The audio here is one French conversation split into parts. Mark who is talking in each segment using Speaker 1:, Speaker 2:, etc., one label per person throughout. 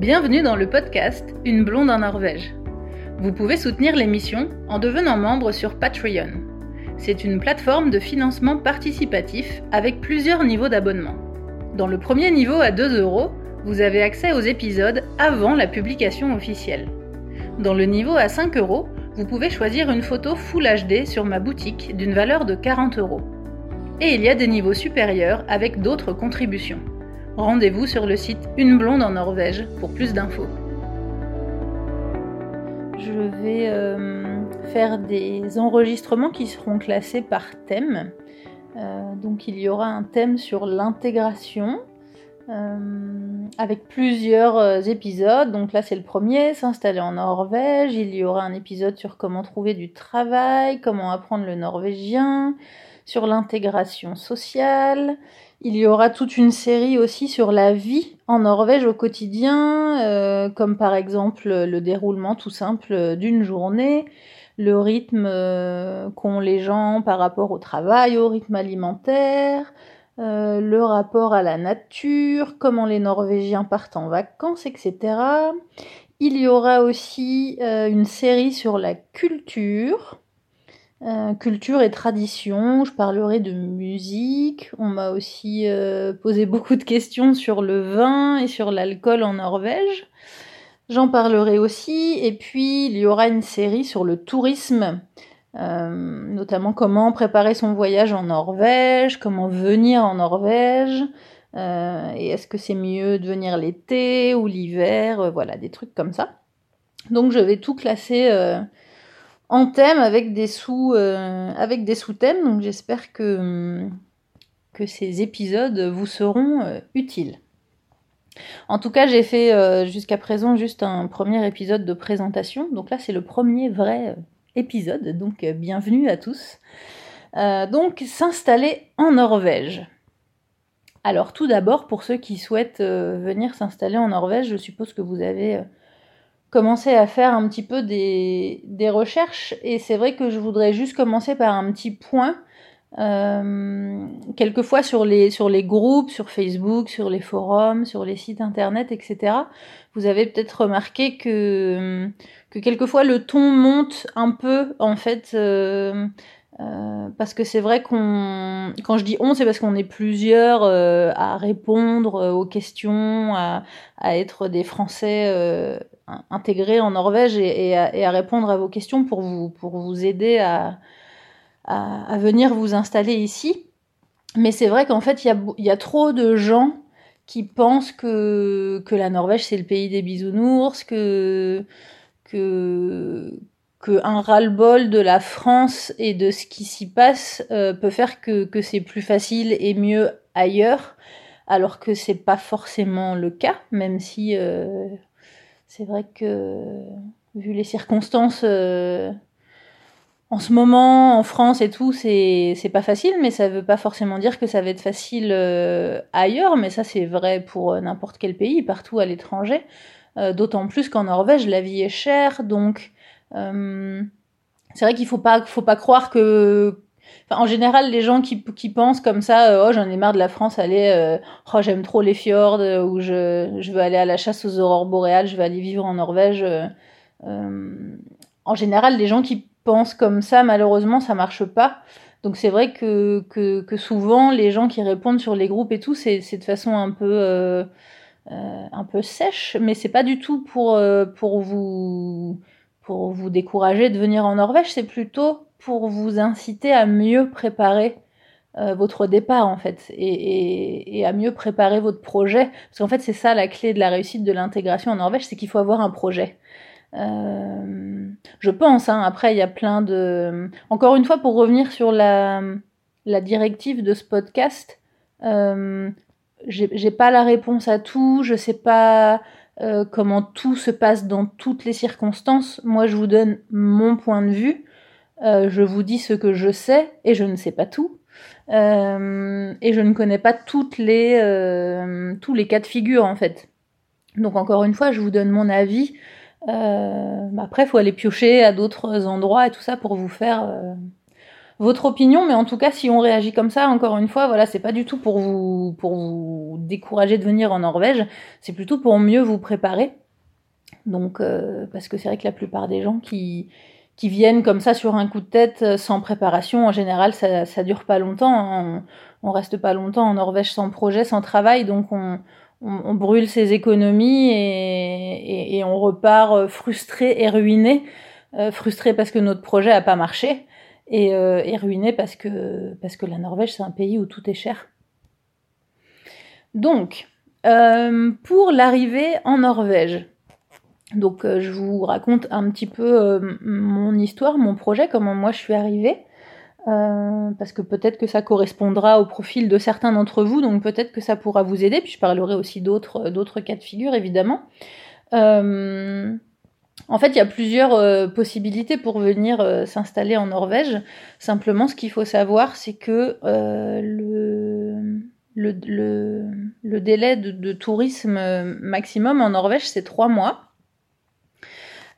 Speaker 1: Bienvenue dans le podcast Une blonde en Norvège. Vous pouvez soutenir l'émission en devenant membre sur Patreon. C'est une plateforme de financement participatif avec plusieurs niveaux d'abonnement. Dans le premier niveau à 2 euros, vous avez accès aux épisodes avant la publication officielle. Dans le niveau à 5 euros, vous pouvez choisir une photo Full HD sur ma boutique d'une valeur de 40 euros. Et il y a des niveaux supérieurs avec d'autres contributions. Rendez-vous sur le site Une blonde en Norvège pour plus d'infos. Je vais euh, faire des enregistrements qui seront classés par thème. Euh, donc il y aura un thème sur l'intégration euh, avec plusieurs épisodes. Donc là c'est le premier, s'installer en Norvège. Il y aura un épisode sur comment trouver du travail, comment apprendre le norvégien, sur l'intégration sociale. Il y aura toute une série aussi sur la vie en Norvège au quotidien, euh, comme par exemple le déroulement tout simple d'une journée, le rythme euh, qu'ont les gens par rapport au travail, au rythme alimentaire, euh, le rapport à la nature, comment les Norvégiens partent en vacances, etc. Il y aura aussi une série sur la culture, euh, culture et tradition, je parlerai de musique. On m'a aussi euh, posé beaucoup de questions sur le vin et sur l'alcool en Norvège. J'en parlerai aussi. Et puis, il y aura une série sur le tourisme, euh, notamment comment préparer son voyage en Norvège, comment venir en Norvège. et est-ce que c'est mieux de venir l'été ou l'hiver Voilà, des trucs comme ça. Donc, je vais tout classer en thème avec des sous euh, avec des sous-thèmes. Donc j'espère que que ces épisodes vous seront euh, utiles. En tout cas, j'ai fait euh, jusqu'à présent juste un premier épisode de présentation. Donc là, c'est le premier vrai épisode. Donc bienvenue à tous. donc s'installer en Norvège. Alors tout d'abord, pour ceux qui souhaitent venir s'installer en Norvège, je suppose que vous avez commencer à faire un petit peu des, des recherches et c'est vrai que je voudrais juste commencer par un petit point. Euh, quelquefois sur les sur les groupes, sur Facebook, sur les forums, sur les sites internet, etc. Vous avez peut-être remarqué que que quelquefois le ton monte un peu en fait. Euh, euh, parce que c'est vrai qu'on, quand je dis on, c'est parce qu'on est plusieurs euh, à répondre euh, aux questions, à, être des Français intégrés en Norvège et, à, répondre à vos questions pour vous, pour vous aider à, à, à venir vous installer ici. Mais c'est vrai qu'en fait, il y a, y a trop de gens qui pensent que, que la Norvège c'est le pays des bisounours, que, que, qu'un ras-le-bol de la France et de ce qui s'y passe euh, peut faire que, c'est plus facile et mieux ailleurs, alors que c'est pas forcément le cas, même si euh, c'est vrai que vu les circonstances euh, en ce moment en France et tout, c'est pas facile, mais ça veut pas forcément dire que ça va être facile ailleurs, mais ça c'est vrai pour n'importe quel pays, partout à l'étranger. D'autant plus qu'en Norvège, la vie est chère, donc c'est vrai qu'il faut pas, faut pas croire que en général, les gens qui, pensent comme ça, euh, oh j'en ai marre de la France, allez, euh, oh j'aime trop les fjords, euh, ou je, je veux aller à la chasse aux aurores boréales, je vais aller vivre en Norvège. en général, les gens qui pensent comme ça, malheureusement, ça marche pas. Donc c'est vrai que, que, que, souvent, les gens qui répondent sur les groupes et tout, c'est de façon un peu, un peu sèche, mais c'est pas du tout pour, pour vous pour vous décourager de venir en Norvège, c'est plutôt pour vous inciter à mieux préparer euh, votre départ en fait et, à mieux préparer votre projet. Parce qu'en fait c'est ça la clé de la réussite de l'intégration en Norvège c'est qu'il faut avoir un projet. Euh, je pense hein, après il y a plein de encore une fois pour revenir sur la, la directive de ce podcast euh, j'ai pas la réponse à tout je sais pas euh, comment tout se passe dans toutes les circonstances. Moi, je vous donne mon point de vue. Euh, je vous dis ce que je sais et je ne sais pas tout. Euh, et je ne connais pas toutes les, tous les cas de figure en fait. Donc encore une fois, je vous donne mon avis. Après, il faut aller piocher à d'autres endroits et tout ça pour vous faire votre opinion, mais en tout cas, si on réagit comme ça, encore une fois, voilà, c'est pas du tout pour vous, pour vous décourager de venir en Norvège, c'est plutôt pour mieux vous préparer. Donc, euh, parce que c'est vrai que la plupart des gens qui, qui viennent comme ça sur un coup de tête euh, sans préparation, en général, ça, ça dure pas longtemps. Hein. On, on reste pas longtemps en Norvège sans projet, sans travail, donc on, on, brûle ses économies et, et, on repart euh, frustré et ruiné. frustré parce que notre projet a pas marché et, euh, ruiné parce que, parce que la Norvège, c'est un pays où tout est cher. Donc, euh, pour l'arrivée en Norvège, donc euh, je vous raconte un petit peu mon histoire, mon projet, comment moi je suis arrivée. parce que peut-être que ça correspondra au profil de certains d'entre vous, donc peut-être que ça pourra vous aider. Puis je parlerai aussi d'autres, d'autres cas de figure, évidemment. En fait, il y a plusieurs euh, possibilités pour venir euh, s'installer en Norvège. Simplement, ce qu'il faut savoir, c'est que euh, le, le, délai de, tourisme maximum en Norvège, c'est trois mois.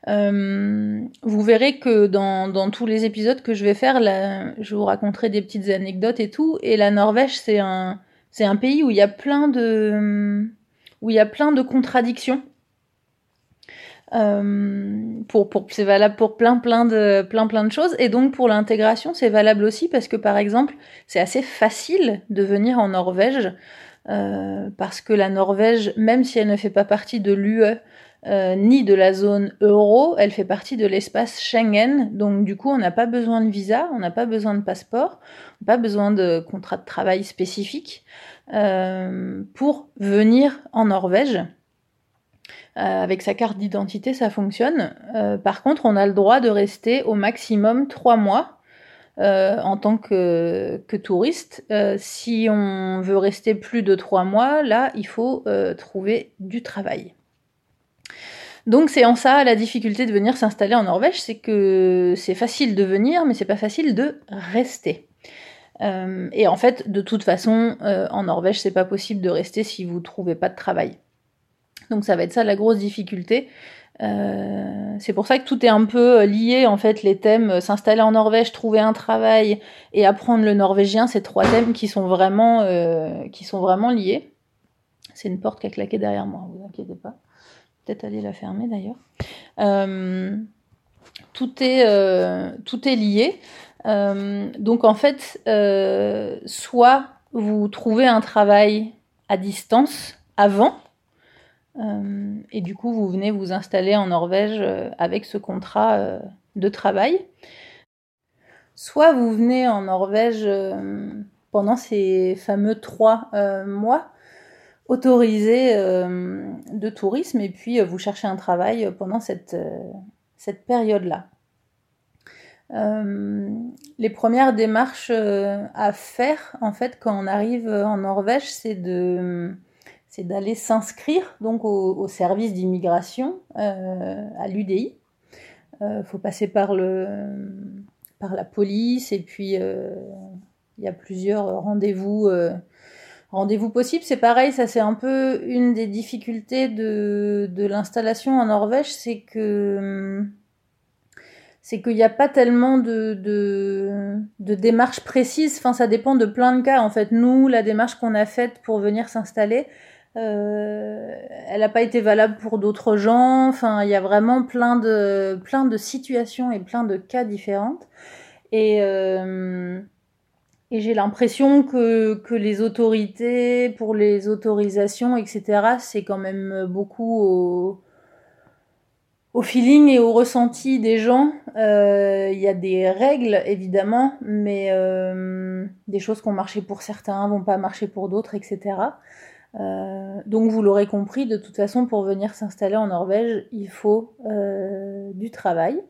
Speaker 1: vous verrez que dans, tous les épisodes que je vais faire, là, je vous raconterai des petites anecdotes et tout. Et la Norvège, c'est un, c'est un pays où il y a plein de, où il y a plein de contradictions. Euh, pour, c'est valable pour plein plein de plein plein de choses et donc pour l'intégration c'est valable aussi parce que par exemple c'est assez facile de venir en Norvège euh, parce que la Norvège même si elle ne fait pas partie de l'UE euh, ni de la zone euro, elle fait partie de l'espace Schengen, donc du coup on n'a pas besoin de visa, on n'a pas besoin de passeport, on pas besoin de contrat de travail spécifique pour venir en Norvège. Euh, avec sa carte d'identité, ça fonctionne. Euh, par contre, on a le droit de rester au maximum trois mois euh, en tant que, que touriste. si on veut rester plus de trois mois, là, il faut trouver du travail. Donc c'est en ça la difficulté de venir s'installer en Norvège, c'est que c'est facile de venir, mais c'est pas facile de rester. et en fait, de toute façon, en Norvège, c'est pas possible de rester si vous trouvez pas de travail. Donc ça va être ça la grosse difficulté. Euh, c'est pour ça que tout est un peu lié en fait les thèmes euh, s'installer en Norvège, trouver un travail et apprendre le norvégien, ces trois thèmes qui sont vraiment euh, qui sont vraiment liés. C'est une porte qui a claqué derrière moi, vous inquiétez pas. Peut-être aller la fermer d'ailleurs. tout est tout est lié. donc en fait, soit vous trouvez un travail à distance avant euh, et du coup, vous venez vous installer en Norvège euh, avec ce contrat euh, de travail. Soit vous venez en Norvège pendant ces fameux trois mois autorisés de tourisme et puis vous cherchez un travail pendant cette, cette période-là. les premières démarches à faire en fait quand on arrive en Norvège, c'est de c'est d'aller s'inscrire donc au, service d'immigration euh, à l'UDI. Il euh, faut passer par le par la police et puis euh, il y a plusieurs rendez-vous rendez-vous possibles. C'est pareil, ça c'est un peu une des difficultés de, de l'installation en Norvège, c'est que c'est qu'il n'y a pas tellement de, de, de démarches précises. Enfin, ça dépend de plein de cas. En fait, nous, la démarche qu'on a faite pour venir s'installer, euh, elle n'a pas été valable pour d'autres gens. Enfin, il y a vraiment plein de, plein de situations et plein de cas différentes. Et, euh, et j'ai l'impression que, que les autorités, pour les autorisations, etc., c'est quand même beaucoup au, au feeling et au ressenti des gens. Euh, il y a des règles, évidemment, mais euh, des choses qui ont marché pour certains vont pas marcher pour d'autres, etc. Euh, donc vous l'aurez compris, de toute façon, pour venir s'installer en Norvège, il faut euh, du travail.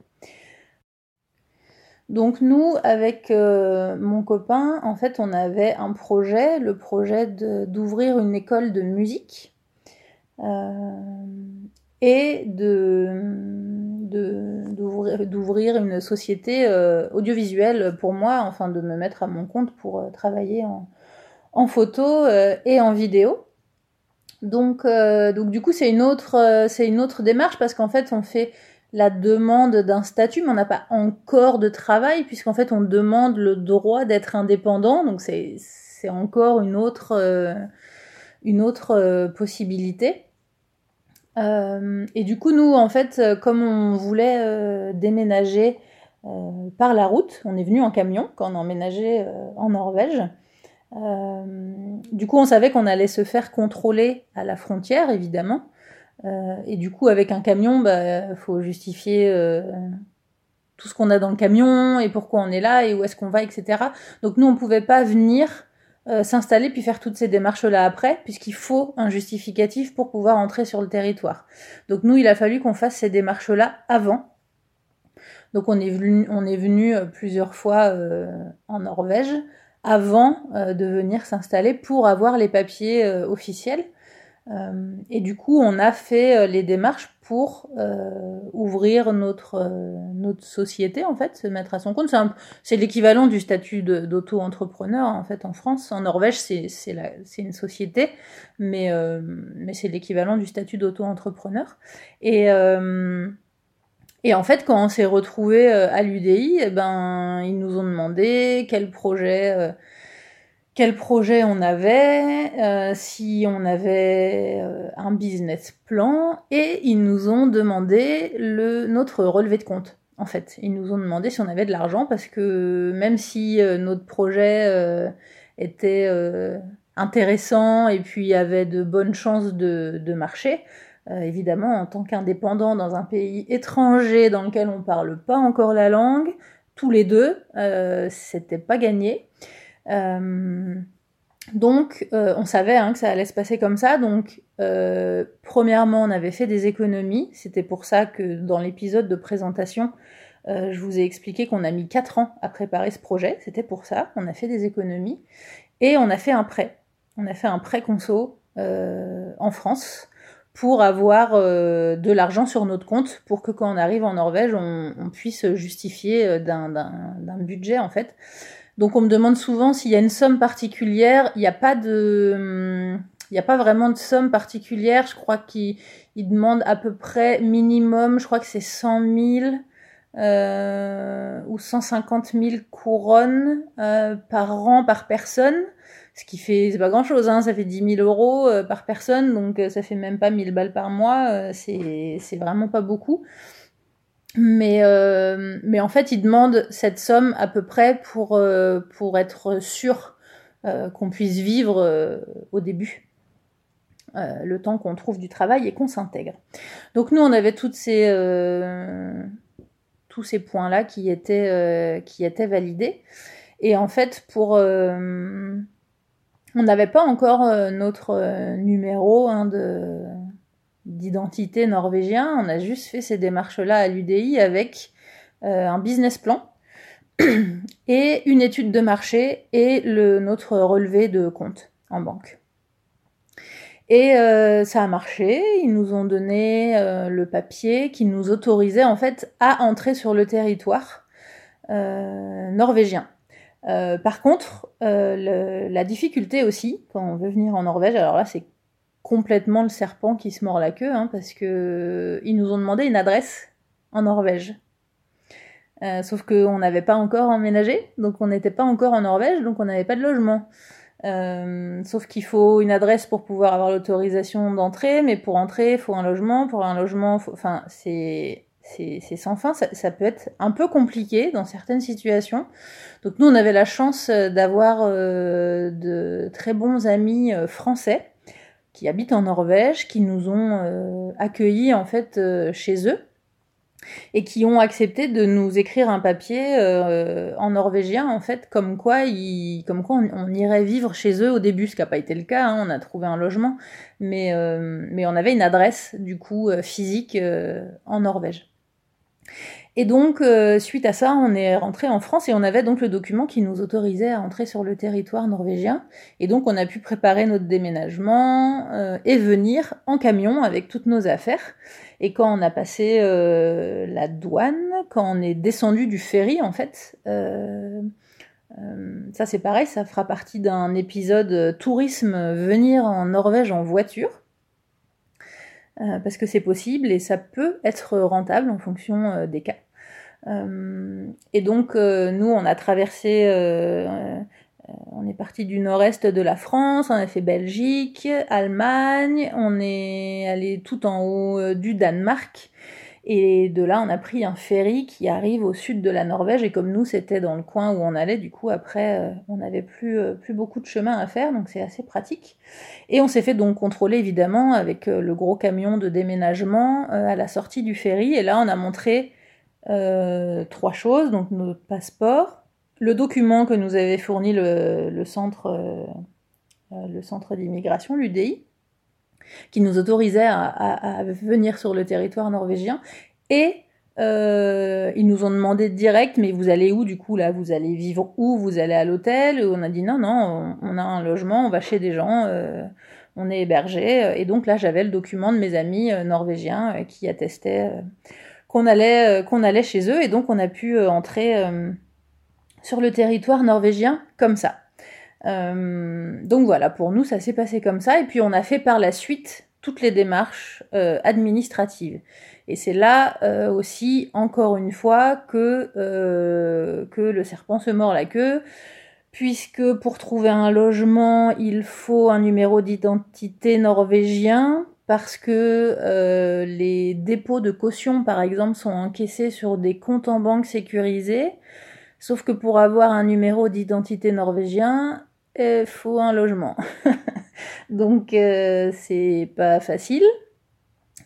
Speaker 1: Donc nous, avec euh, mon copain, en fait, on avait un projet, le projet d'ouvrir une école de musique et d'ouvrir une société audiovisuelle pour moi, enfin de me mettre à mon compte pour travailler en photo et en vidéo. Donc, euh, donc du coup, c'est une autre, euh, c'est une autre démarche parce qu'en fait, on fait la demande d'un statut, mais on n'a pas encore de travail, puisqu'en fait on demande le droit d'être indépendant, donc c'est encore une autre, euh, une autre euh, possibilité. Euh, et du coup, nous, en fait, comme on voulait déménager par la route, on est venu en camion quand on a emménagé en Norvège. Du coup, on savait qu'on allait se faire contrôler à la frontière, évidemment. Euh, et du coup, avec un camion, il bah, faut justifier euh, tout ce qu'on a dans le camion et pourquoi on est là et où est-ce qu'on va, etc. Donc nous, on ne pouvait pas venir euh, s'installer puis faire toutes ces démarches-là après, puisqu'il faut un justificatif pour pouvoir entrer sur le territoire. Donc nous, il a fallu qu'on fasse ces démarches-là avant. Donc on est venu, on est venu plusieurs fois en Norvège avant de venir s'installer pour avoir les papiers officiels. Euh, et du coup, on a fait euh, les démarches pour euh, ouvrir notre, notre société, en fait, se mettre à son compte. C'est l'équivalent du statut d'auto-entrepreneur, en fait, en France. En Norvège, c'est une société, mais, mais c'est l'équivalent du statut d'auto-entrepreneur. Et, et en fait, quand on s'est retrouvé à l'UDI, eh ben, ils nous ont demandé quel projet quel projet on avait, euh, si on avait euh, un business plan, et ils nous ont demandé notre relevé de compte. En fait, ils nous ont demandé si on avait de l'argent parce que même si euh, notre projet était intéressant et puis avait de bonnes chances de marcher, évidemment, en tant qu'indépendant dans un pays étranger dans lequel on parle pas encore la langue, tous les deux, c'était pas gagné. Euh, donc, euh, on savait hein, que ça allait se passer comme ça. Donc, euh, premièrement, on avait fait des économies. C'était pour ça que dans l'épisode de présentation, je vous ai expliqué qu'on a mis 4 ans à préparer ce projet. C'était pour ça. On a fait des économies. Et on a fait un prêt. On a fait un prêt conso en France pour avoir de l'argent sur notre compte pour que quand on arrive en Norvège, on, on puisse justifier d'un budget en fait. Donc on me demande souvent s'il y a une somme particulière. Il n'y a pas de, il n'y a pas vraiment de somme particulière. Je crois qu'il demande à peu près minimum. Je crois que c'est 100 000 euh, ou 150 000 couronnes euh, par an par personne. Ce qui fait, c'est pas grand chose, hein, ça fait 10 000 euros euh, par personne, donc ça fait même pas 1000 balles par mois, c'est vraiment pas beaucoup. Mais, euh, mais en fait, il demande cette somme à peu près pour, euh, pour être sûr euh, qu'on puisse vivre au début, le temps qu'on trouve du travail et qu'on s'intègre. Donc nous, on avait toutes ces, tous ces points-là qui, étaient qui étaient validés. Et en fait, pour... on n'avait pas encore notre numéro hein, de d'identité norvégien. On a juste fait ces démarches-là à l'UDI avec euh, un business plan et une étude de marché et notre relevé de compte en banque. Et euh, ça a marché, ils nous ont donné euh, le papier qui nous autorisait en fait à entrer sur le territoire norvégien. Par contre, la difficulté aussi, quand on veut venir en Norvège, alors là c'est complètement le serpent qui se mord la queue, hein, parce que euh, ils nous ont demandé une adresse en Norvège. Euh, sauf qu'on n'avait pas encore emménagé, donc on n'était pas encore en Norvège, donc on n'avait pas de logement. Euh, sauf qu'il faut une adresse pour pouvoir avoir l'autorisation d'entrer, mais pour entrer, il faut un logement. Pour un logement, enfin, c'est c'est sans fin. Ça, ça, peut être un peu compliqué dans certaines situations. Donc nous, on avait la chance d'avoir de très bons amis français qui habitent en Norvège, qui nous ont euh, accueillis en fait euh, chez eux et qui ont accepté de nous écrire un papier euh, en norvégien en fait comme quoi ils, comme quoi on, irait vivre chez eux au début ce qui n'a pas été le cas hein, on a trouvé un logement mais mais on avait une adresse du coup physique en Norvège et donc, euh, suite à ça, on est rentré en France et on avait donc le document qui nous autorisait à entrer sur le territoire norvégien. Et donc, on a pu préparer notre déménagement euh, et venir en camion avec toutes nos affaires. Et quand on a passé euh, la douane, quand on est descendu du ferry, en fait, ça c'est pareil, ça fera partie d'un épisode tourisme venir en Norvège en voiture. Parce que c'est possible et ça peut être rentable en fonction des cas. et donc nous, on a traversé on est parti du nord-est de la France, on a fait Belgique, Allemagne, on est allé tout en haut du Danemark. Et de là, on a pris un ferry qui arrive au sud de la Norvège. Et comme nous, c'était dans le coin où on allait, du coup, après, euh, on n'avait plus, euh, plus beaucoup de chemin à faire, donc c'est assez pratique. Et on s'est fait donc contrôler, évidemment, avec euh, le gros camion de déménagement à la sortie du ferry. Et là, on a montré trois choses, donc notre passeport, le document que nous avait fourni le, centre, le centre d'immigration, l'UDI, qui nous autorisait à, venir sur le territoire norvégien. Et euh, ils nous ont demandé direct, mais vous allez où du coup là? Vous allez vivre où? Vous allez à l'hôtel? On a dit non, non, on, a un logement, on va chez des gens, euh, on est hébergé. Et donc là, j'avais le document de mes amis euh, norvégiens qui attestaient qu'on allait, qu'on allait chez eux, et donc on a pu entrer sur le territoire norvégien comme ça. Euh, donc voilà, pour nous, ça s'est passé comme ça. Et puis on a fait par la suite toutes les démarches euh, administratives. Et c'est là euh, aussi, encore une fois, que, que le serpent se mord la queue, puisque pour trouver un logement, il faut un numéro d'identité norvégien, parce que les dépôts de caution, par exemple, sont encaissés sur des comptes en banque sécurisés. Sauf que pour avoir un numéro d'identité norvégien, il faut un logement. Donc euh, c'est pas facile.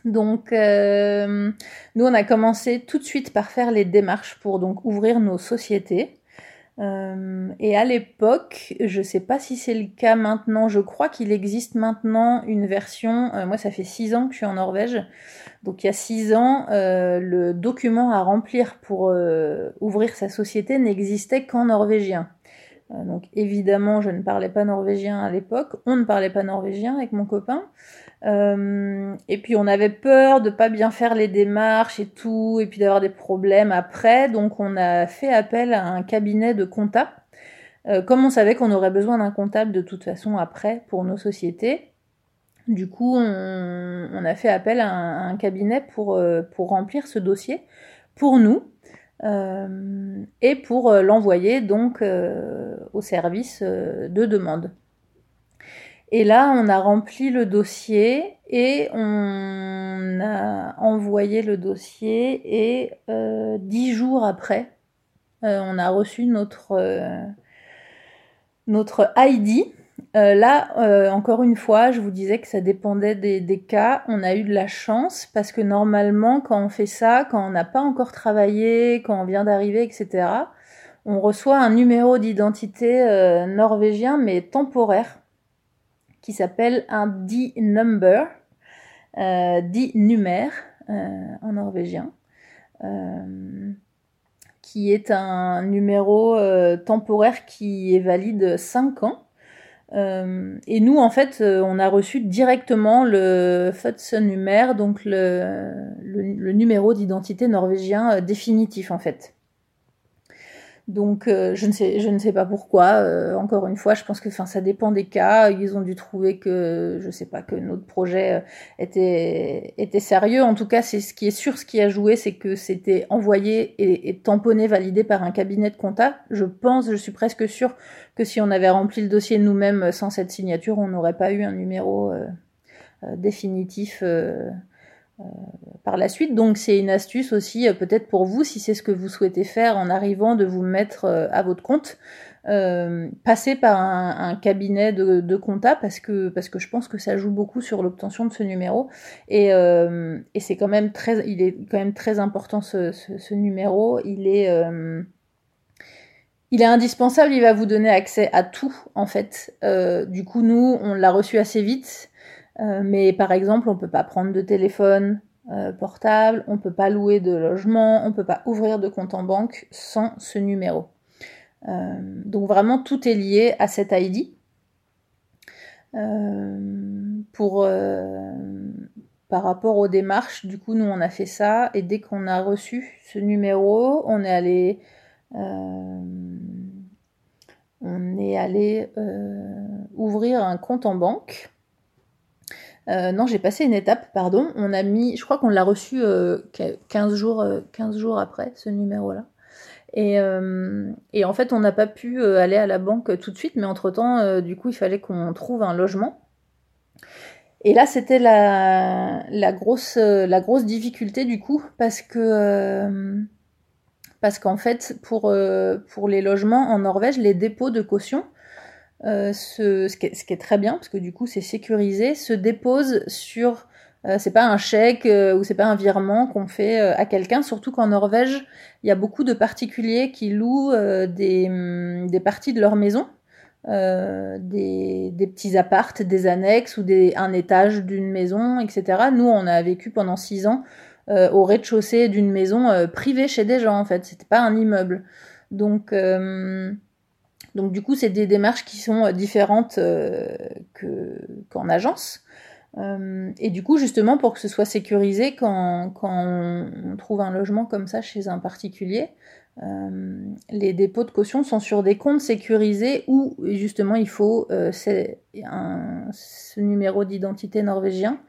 Speaker 1: Donc euh, nous on a commencé tout de suite par faire les démarches pour donc ouvrir nos sociétés. Euh, et à l'époque, je sais pas si c'est le cas maintenant, je crois qu'il existe maintenant une version, moi ça fait six ans que je suis en Norvège, donc il y a six ans, le document à remplir pour ouvrir sa société n'existait qu'en norvégien. Euh, donc évidemment, je ne parlais pas norvégien à l'époque. On ne parlait pas norvégien avec mon copain. Euh, et puis on avait peur de pas bien faire les démarches et tout, et puis d'avoir des problèmes après. Donc on a fait appel à un cabinet de compta. Euh, comme on savait qu'on aurait besoin d'un comptable de toute façon après pour nos sociétés, du coup on, a fait appel à un, un cabinet pour, pour remplir ce dossier pour nous. Euh, et pour euh, l'envoyer donc euh, au service de demande. Et là, on a rempli le dossier et on a envoyé le dossier et dix jours après, on a reçu notre notre ID euh, là, euh, encore une fois, je vous disais que ça dépendait des, cas. On a eu de la chance parce que normalement, quand on fait ça, quand on n'a pas encore travaillé, quand on vient d'arriver, etc., on reçoit un numéro d'identité euh, norvégien mais temporaire qui s'appelle un D-number, D-numère en norvégien qui est un numéro temporaire qui est valide 5 ans. Euh, et nous, en fait, euh, on a reçu directement le numéro donc le, le, numéro d'identité norvégien euh, définitif, en fait. Donc euh, je ne sais je ne sais pas pourquoi. Euh, encore une fois, je pense que enfin ça dépend des cas. Ils ont dû trouver que je sais pas que notre projet euh, était était sérieux. En tout cas, c'est ce qui est sûr, ce qui a joué, c'est que c'était envoyé et, et, tamponné, validé par un cabinet de compta. Je pense, je suis presque sûre que si on avait rempli le dossier nous-mêmes sans cette signature, on n'aurait pas eu un numéro définitif. Euh, par la suite. Donc c'est une astuce aussi euh, peut-être pour vous si c'est ce que vous souhaitez faire en arrivant de vous mettre euh, à votre compte. Euh, passer par un, cabinet de, de, compta parce que parce que je pense que ça joue beaucoup sur l'obtention de ce numéro et, et c'est quand même très il est quand même très important ce, numéro il est il est indispensable il va vous donner accès à tout en fait du coup nous on l'a reçu assez vite euh, mais par exemple, on peut pas prendre de téléphone euh, portable, on peut pas louer de logement, on peut pas ouvrir de compte en banque sans ce numéro. Euh, donc vraiment, tout est lié à cet ID. pour par rapport aux démarches, du coup, nous on a fait ça et dès qu'on a reçu ce numéro, on est allé on est allé ouvrir un compte en banque non, j'ai passé une étape, pardon. On a mis, je crois qu'on l'a reçu 15, jours, 15 jours après, ce numéro-là. Et, et, en fait, on n'a pas pu aller à la banque tout de suite, mais entre-temps, du coup, il fallait qu'on trouve un logement. Et là, c'était la, la, grosse, difficulté du coup, parce que parce qu'en fait, pour les logements en Norvège, les dépôts de caution, euh, ce, ce, qui est, ce, qui est, très bien parce que du coup c'est sécurisé, se dépose sur euh, c'est pas un chèque euh, ou c'est pas un virement qu'on fait à quelqu'un, surtout qu'en Norvège il y a beaucoup de particuliers qui louent des, hum, des, parties de leur maison, des, des, petits appartes, des annexes ou des, un étage d'une maison, etc. Nous on a vécu pendant six ans au rez-de-chaussée d'une maison privée chez des gens en fait, c'était pas un immeuble. Donc donc du coup, c'est des démarches qui sont euh, différentes euh, qu'en agence. Euh, et du coup, justement, pour que ce soit sécurisé quand, on trouve un logement comme ça chez un particulier, les dépôts de caution sont sur des comptes sécurisés où justement il faut un, ce numéro d'identité norvégien.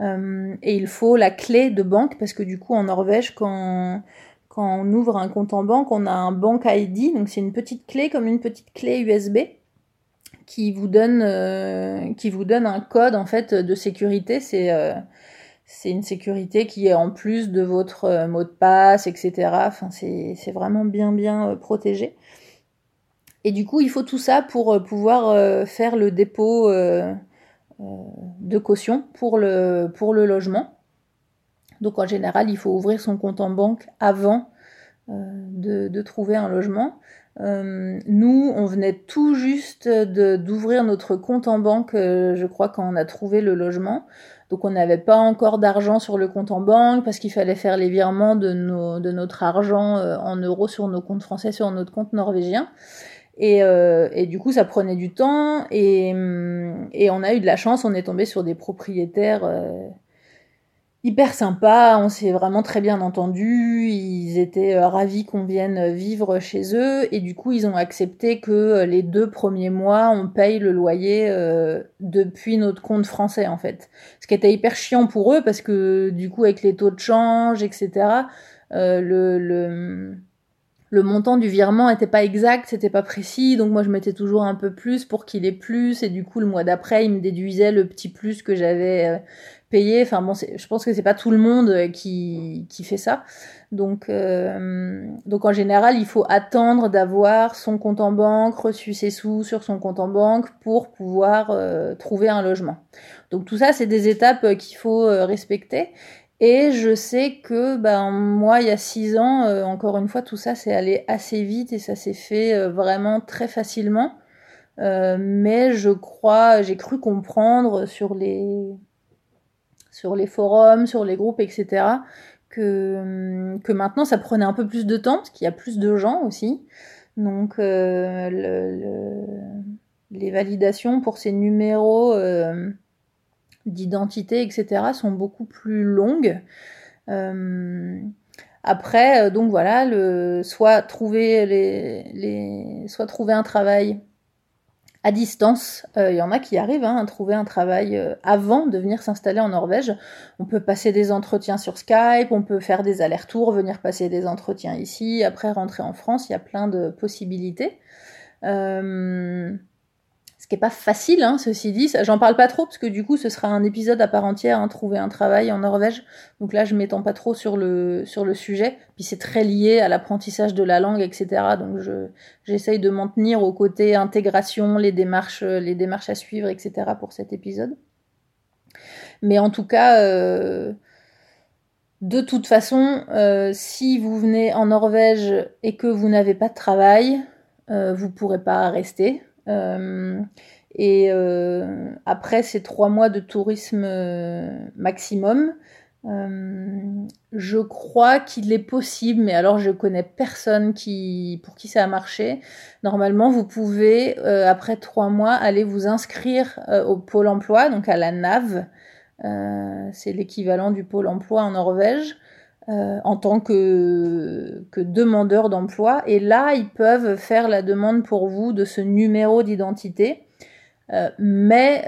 Speaker 1: et il faut la clé de banque parce que du coup en Norvège, quand quand on ouvre un compte en banque, on a un bank ID, donc c'est une petite clé comme une petite clé USB qui vous donne euh, qui vous donne un code en fait de sécurité. C'est euh, c'est une sécurité qui est en plus de votre euh, mot de passe, etc. Enfin, c'est vraiment bien bien protégé. Et du coup, il faut tout ça pour pouvoir faire le dépôt de caution pour le pour le logement. Donc en général, il faut ouvrir son compte en banque avant euh, de, trouver un logement. Euh, nous, on venait tout juste d'ouvrir notre compte en banque, euh, je crois, quand on a trouvé le logement. Donc on n'avait pas encore d'argent sur le compte en banque parce qu'il fallait faire les virements de, nos, notre argent en euros sur nos comptes français, sur notre compte norvégien. Et, et, du coup, ça prenait du temps et, et, on a eu de la chance. On est tombé sur des propriétaires hyper sympa, on s'est vraiment très bien entendu, ils étaient euh, ravis qu'on vienne vivre chez eux et du coup ils ont accepté que euh, les deux premiers mois on paye le loyer euh, depuis notre compte français en fait. Ce qui était hyper chiant pour eux parce que du coup avec les taux de change etc le, le montant du virement était pas exact, c'était pas précis, donc moi je mettais toujours un peu plus pour qu'il ait plus, et du coup le mois d'après il me déduisait le petit plus que j'avais payer. Enfin bon, je pense que c'est pas tout le monde euh, qui, qui fait ça. Donc, euh, donc en général, il faut attendre d'avoir son compte en banque, reçu ses sous sur son compte en banque pour pouvoir euh, trouver un logement. Donc tout ça, c'est des étapes qu'il faut respecter. Et je sais que ben moi, il y a six ans, encore une fois, tout ça c'est allé assez vite et ça s'est fait vraiment très facilement. mais je crois, j'ai cru comprendre sur les sur les forums, sur les groupes, etc. Que, que maintenant ça prenait un peu plus de temps, parce qu'il y a plus de gens aussi. Donc euh, les validations pour ces numéros euh, d'identité, etc. sont beaucoup plus longues. Euh, après, donc voilà, soit trouver les, soit trouver un travail à distance. Il euh, y en a qui arrivent hein, à trouver un travail euh, avant de venir s'installer en Norvège. On peut passer des entretiens sur Skype, on peut faire des allers-retours, venir passer des entretiens ici, après rentrer en France. Il y a plein de possibilités. Euh, ce qui est pas facile, hein, ceci dit. J'en parle pas trop parce que du coup, ce sera un épisode à part entière, hein, trouver un travail en Norvège. Donc là, je m'étends pas trop sur le sur le sujet. Puis c'est très lié à l'apprentissage de la langue, etc. Donc je j'essaye de m'en tenir au côté intégration, les démarches, les démarches à suivre, etc. pour cet épisode. Mais en tout cas. Euh, de toute façon, euh, si vous venez en Norvège et que vous n'avez pas de travail, euh, vous pourrez pas rester. Euh, et euh, après ces trois mois de tourisme euh, maximum, je crois qu'il est possible, mais alors je connais personne qui, pour qui ça a marché. Normalement, vous pouvez, après trois mois, aller vous inscrire au pôle emploi, donc à la NAV. c'est l'équivalent du pôle emploi en Norvège. Euh, en tant que, que demandeur d'emploi. Et là, ils peuvent faire la demande pour vous de ce numéro d'identité. mais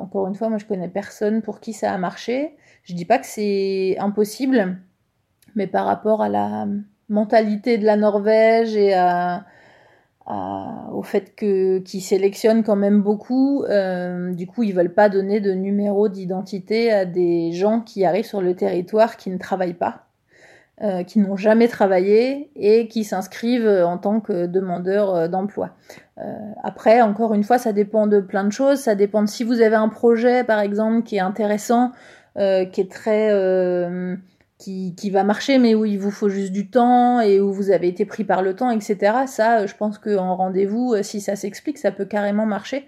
Speaker 1: encore une fois, moi je connais personne pour qui ça a marché. Je dis pas que c'est impossible, mais par rapport à la mentalité de la Norvège et à, au fait que qu'ils sélectionnent quand même beaucoup, euh, du coup ils veulent pas donner de numéro d'identité à des gens qui arrivent sur le territoire qui ne travaillent pas, euh, qui n'ont jamais travaillé et qui s'inscrivent en tant que demandeurs euh, d'emploi. après, encore une fois, ça dépend de plein de choses. Ça dépend de si vous avez un projet, par exemple, qui est intéressant, qui est très qui, qui, va marcher, mais où il vous faut juste du temps et où vous avez été pris par le temps, etc. Ça, euh, je pense qu'en rendez-vous, euh, si ça s'explique, ça peut carrément marcher.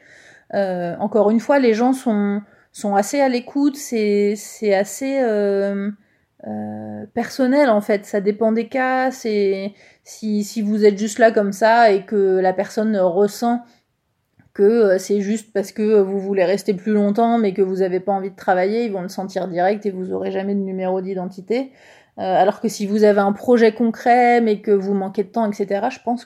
Speaker 1: Euh, encore une fois, les gens sont, sont assez à l'écoute, c'est, assez euh, euh, personnel en fait, ça dépend des cas. Si, si vous êtes juste là comme ça et que la personne ressent que euh, c'est juste parce que vous voulez rester plus longtemps mais que vous n'avez pas envie de travailler, ils vont le sentir direct et vous aurez jamais de numéro d'identité. Euh, alors que si vous avez un projet concret mais que vous manquez de temps, etc., je pense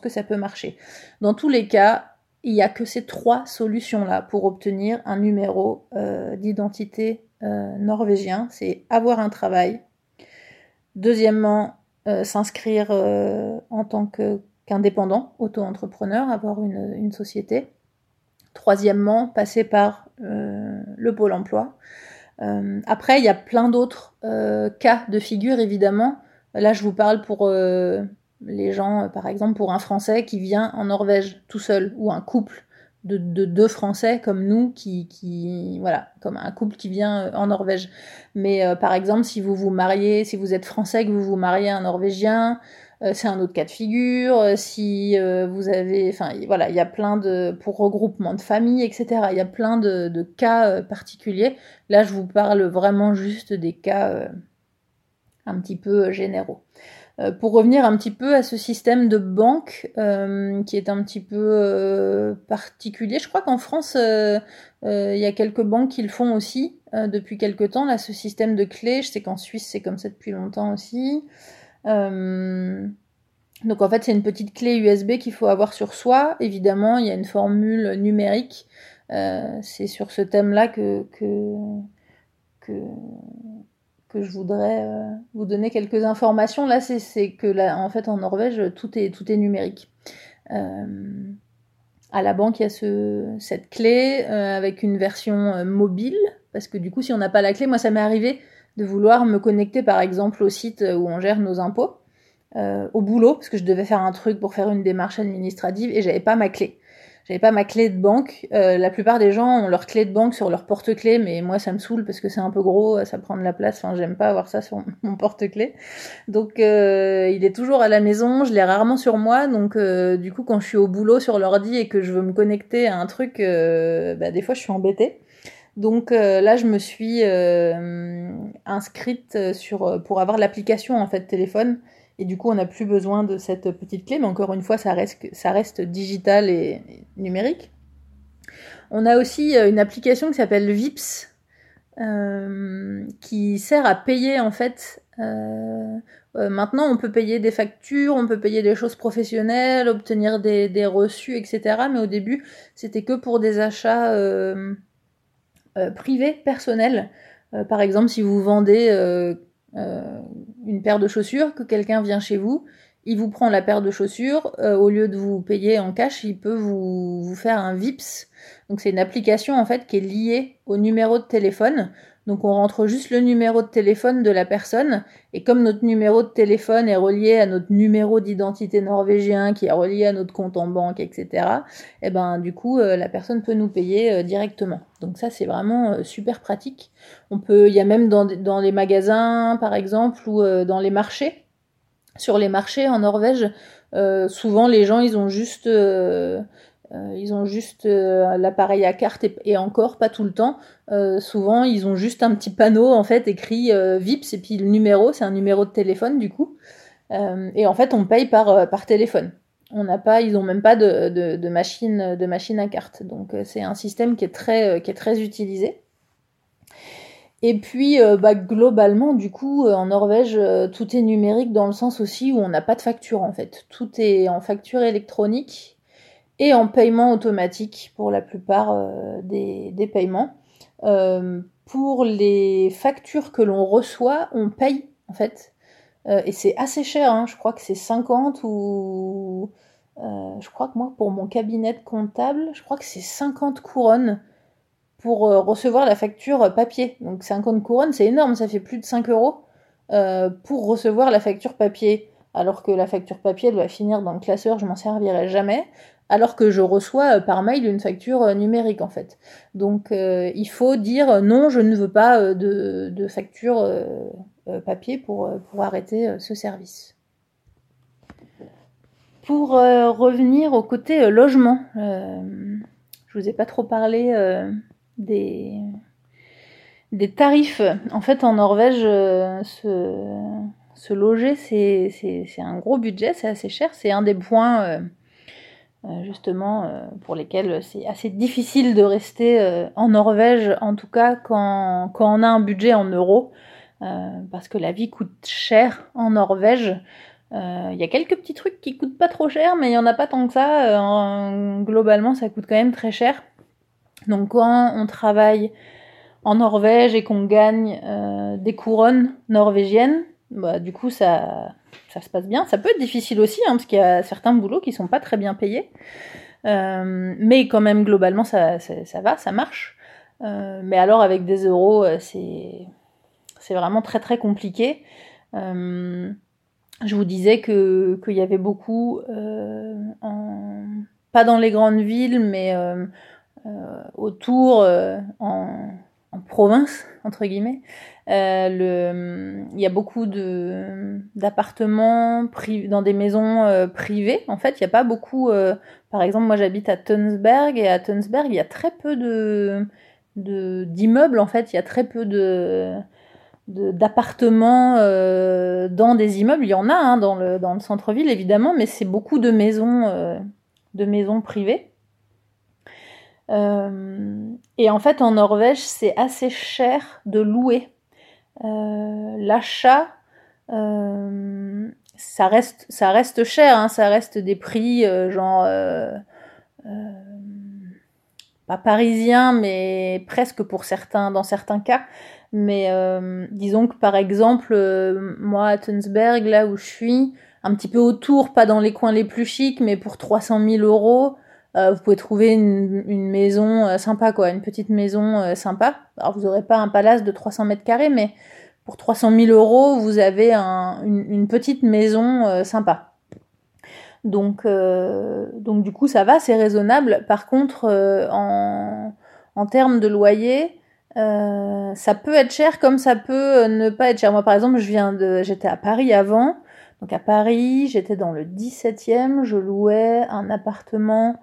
Speaker 1: que ça peut marcher. Dans tous les cas, il n'y a que ces trois solutions-là pour obtenir un numéro euh, d'identité norvégien. C'est avoir un travail. Deuxièmement, s'inscrire en tant que qu'indépendant, auto-entrepreneur, avoir une, société. Troisièmement, passer par euh, le pôle emploi. Euh, après, il y a plein d'autres euh, cas de figure, évidemment. Là, je vous parle pour les gens, par exemple, pour un Français qui vient en Norvège tout seul, ou un couple de, deux Français comme nous, qui, qui, voilà, comme un couple qui vient en Norvège. Mais par exemple, si vous vous mariez, si vous êtes Français, que vous vous mariez un Norvégien, c'est un autre cas de figure. Euh, si euh, vous avez, enfin voilà, il y a plein de pour regroupement de famille, etc. Il y a plein de, cas particuliers. Là, je vous parle vraiment juste des cas un petit peu généraux. pour revenir un petit peu à ce système de banque qui est un petit peu particulier, je crois qu'en France, il y a quelques banques qui le font aussi depuis quelques temps. Là, ce système de clés, je sais qu'en Suisse, c'est comme ça depuis longtemps aussi. Euh, donc en fait, c'est une petite clé USB qu'il faut avoir sur soi. Évidemment, il y a une formule numérique. Euh, c'est sur ce thème-là que, que, que, que, je voudrais euh, vous donner quelques informations. Là, c'est que là, en fait, en Norvège, tout est, tout est numérique. Euh, à la banque, il y a ce, cette clé avec une version mobile, parce que du coup, si on n'a pas la clé, moi, ça m'est arrivé de vouloir me connecter par exemple au site où on gère nos impôts, euh, au boulot, parce que je devais faire un truc pour faire une démarche administrative et j'avais pas ma clé. J'avais pas ma clé de banque. Euh, la plupart des gens ont leur clé de banque sur leur porte-clés, mais moi ça me saoule parce que c'est un peu gros, ça prend de la place. Enfin, j'aime pas avoir ça sur mon porte-clés. Donc euh, il est toujours à la maison. Je l'ai rarement sur moi. Donc du coup, quand je suis au boulot sur l'ordi et que je veux me connecter à un truc, bah, des fois je suis embêtée. Donc euh, là, je me suis euh, inscrite sur, euh, pour avoir l'application en fait téléphone. Et du coup, on n'a plus besoin de cette petite clé, mais encore une fois, ça reste, digital et, numérique. On a aussi une application qui s'appelle Vips, qui sert à payer en fait. maintenant, on peut payer des factures, on peut payer des choses professionnelles, obtenir des reçus, etc. Mais au début, c'était que pour des achats euh, privé, personnel. Euh, par exemple, si vous vendez euh, une paire de chaussures, que quelqu'un vient chez vous, il vous prend la paire de chaussures, au lieu de vous payer en cash, il peut vous, vous faire un VIPS. Donc c'est une application en fait qui est liée au numéro de téléphone. Donc on rentre juste le numéro de téléphone de la personne et comme notre numéro de téléphone est relié à notre numéro d'identité norvégien qui est relié à notre compte en banque, etc. Et eh ben du coup euh, la personne peut nous payer euh, directement. Donc ça c'est vraiment euh, super pratique. On peut, il y a même dans, les magasins par exemple ou dans les marchés. Sur les marchés en Norvège, souvent les gens ils ont juste ils ont juste euh, l'appareil à carte et, encore pas tout le temps. Euh, souvent, ils ont juste un petit panneau en fait écrit VIPS et puis le numéro, c'est un numéro de téléphone du coup. et en fait, on paye par par téléphone. On n'a pas, ils ont même pas de, de, de, machine de machine à carte. Donc c'est un système qui est très qui est très utilisé. Et puis, bah, globalement, du coup, en Norvège, tout est numérique dans le sens aussi où on n'a pas de facture en fait. Tout est en facture électronique et en paiement automatique pour la plupart des, des, paiements. pour les factures que l'on reçoit, on paye en fait. et c'est assez cher, hein. je crois que c'est 50 ou... je crois que moi, pour mon cabinet comptable, je crois que c'est 50 couronnes pour recevoir la facture papier. Donc 50 couronnes, c'est énorme, ça fait plus de 5 euros. Euh, pour recevoir la facture papier. Alors que la facture papier, va finir dans le classeur, je m'en servirai jamais. Alors que je reçois euh, par mail une facture euh, numérique en fait. Donc il faut dire non, je ne veux pas de, facture papier pour, arrêter ce service. Pour revenir au côté logement, je vous ai pas trop parlé des, tarifs. En fait, en Norvège, euh, se, loger, c'est un gros budget, c'est assez cher. C'est un des points, euh, euh, justement, pour lesquels c'est assez difficile de rester en Norvège, en tout cas quand, on a un budget en euros, parce que la vie coûte cher en Norvège. Il y a quelques petits trucs qui coûtent pas trop cher, mais il y en a pas tant que ça. globalement, ça coûte quand même très cher. Donc quand on travaille en Norvège et qu'on gagne euh, des couronnes norvégiennes, bah, du coup ça, ça se passe bien. Ça peut être difficile aussi, hein, parce qu'il y a certains boulots qui sont pas très bien payés. Euh, mais quand même globalement ça, ça, va, ça marche. Euh, mais alors avec des euros, c'est, c'est vraiment très très compliqué. je vous disais que qu'il y avait beaucoup, pas dans les grandes villes, mais autour en en province entre guillemets. Euh, il y a beaucoup de d'appartements dans des maisons euh, privées. En fait, il n'y a pas beaucoup. Euh, par exemple, moi, j'habite à Tunsberg et à Tunsberg, il y a très peu d'immeubles. En fait, il y a très peu de d'appartements dans des immeubles. Il y en a hein, dans le dans le centre-ville évidemment, mais c'est beaucoup de maisons de maisons privées. Et en fait, en Norvège, c'est assez cher de louer. Euh, l'achat, euh, ça reste, ça reste cher, hein, ça reste des prix genre pas parisiens, mais presque pour certains, dans certains cas. Mais disons que par exemple, moi à Tunsberg, là où je suis, un petit peu autour, pas dans les coins les plus chics, mais pour 300 000 euros, euh, vous pouvez trouver une, maison euh, sympa, quoi, une petite maison euh, sympa. Alors vous n'aurez pas un palace de 300 mètres carrés, mais pour 300 000 euros, vous avez une, petite maison sympa. Donc, donc du coup, ça va, c'est raisonnable. Par contre, en, en termes de loyer, ça peut être cher comme ça peut ne pas être cher. Moi, par exemple, je viens de, j'étais à Paris avant. Donc à Paris, j'étais dans le 17e, je louais un appartement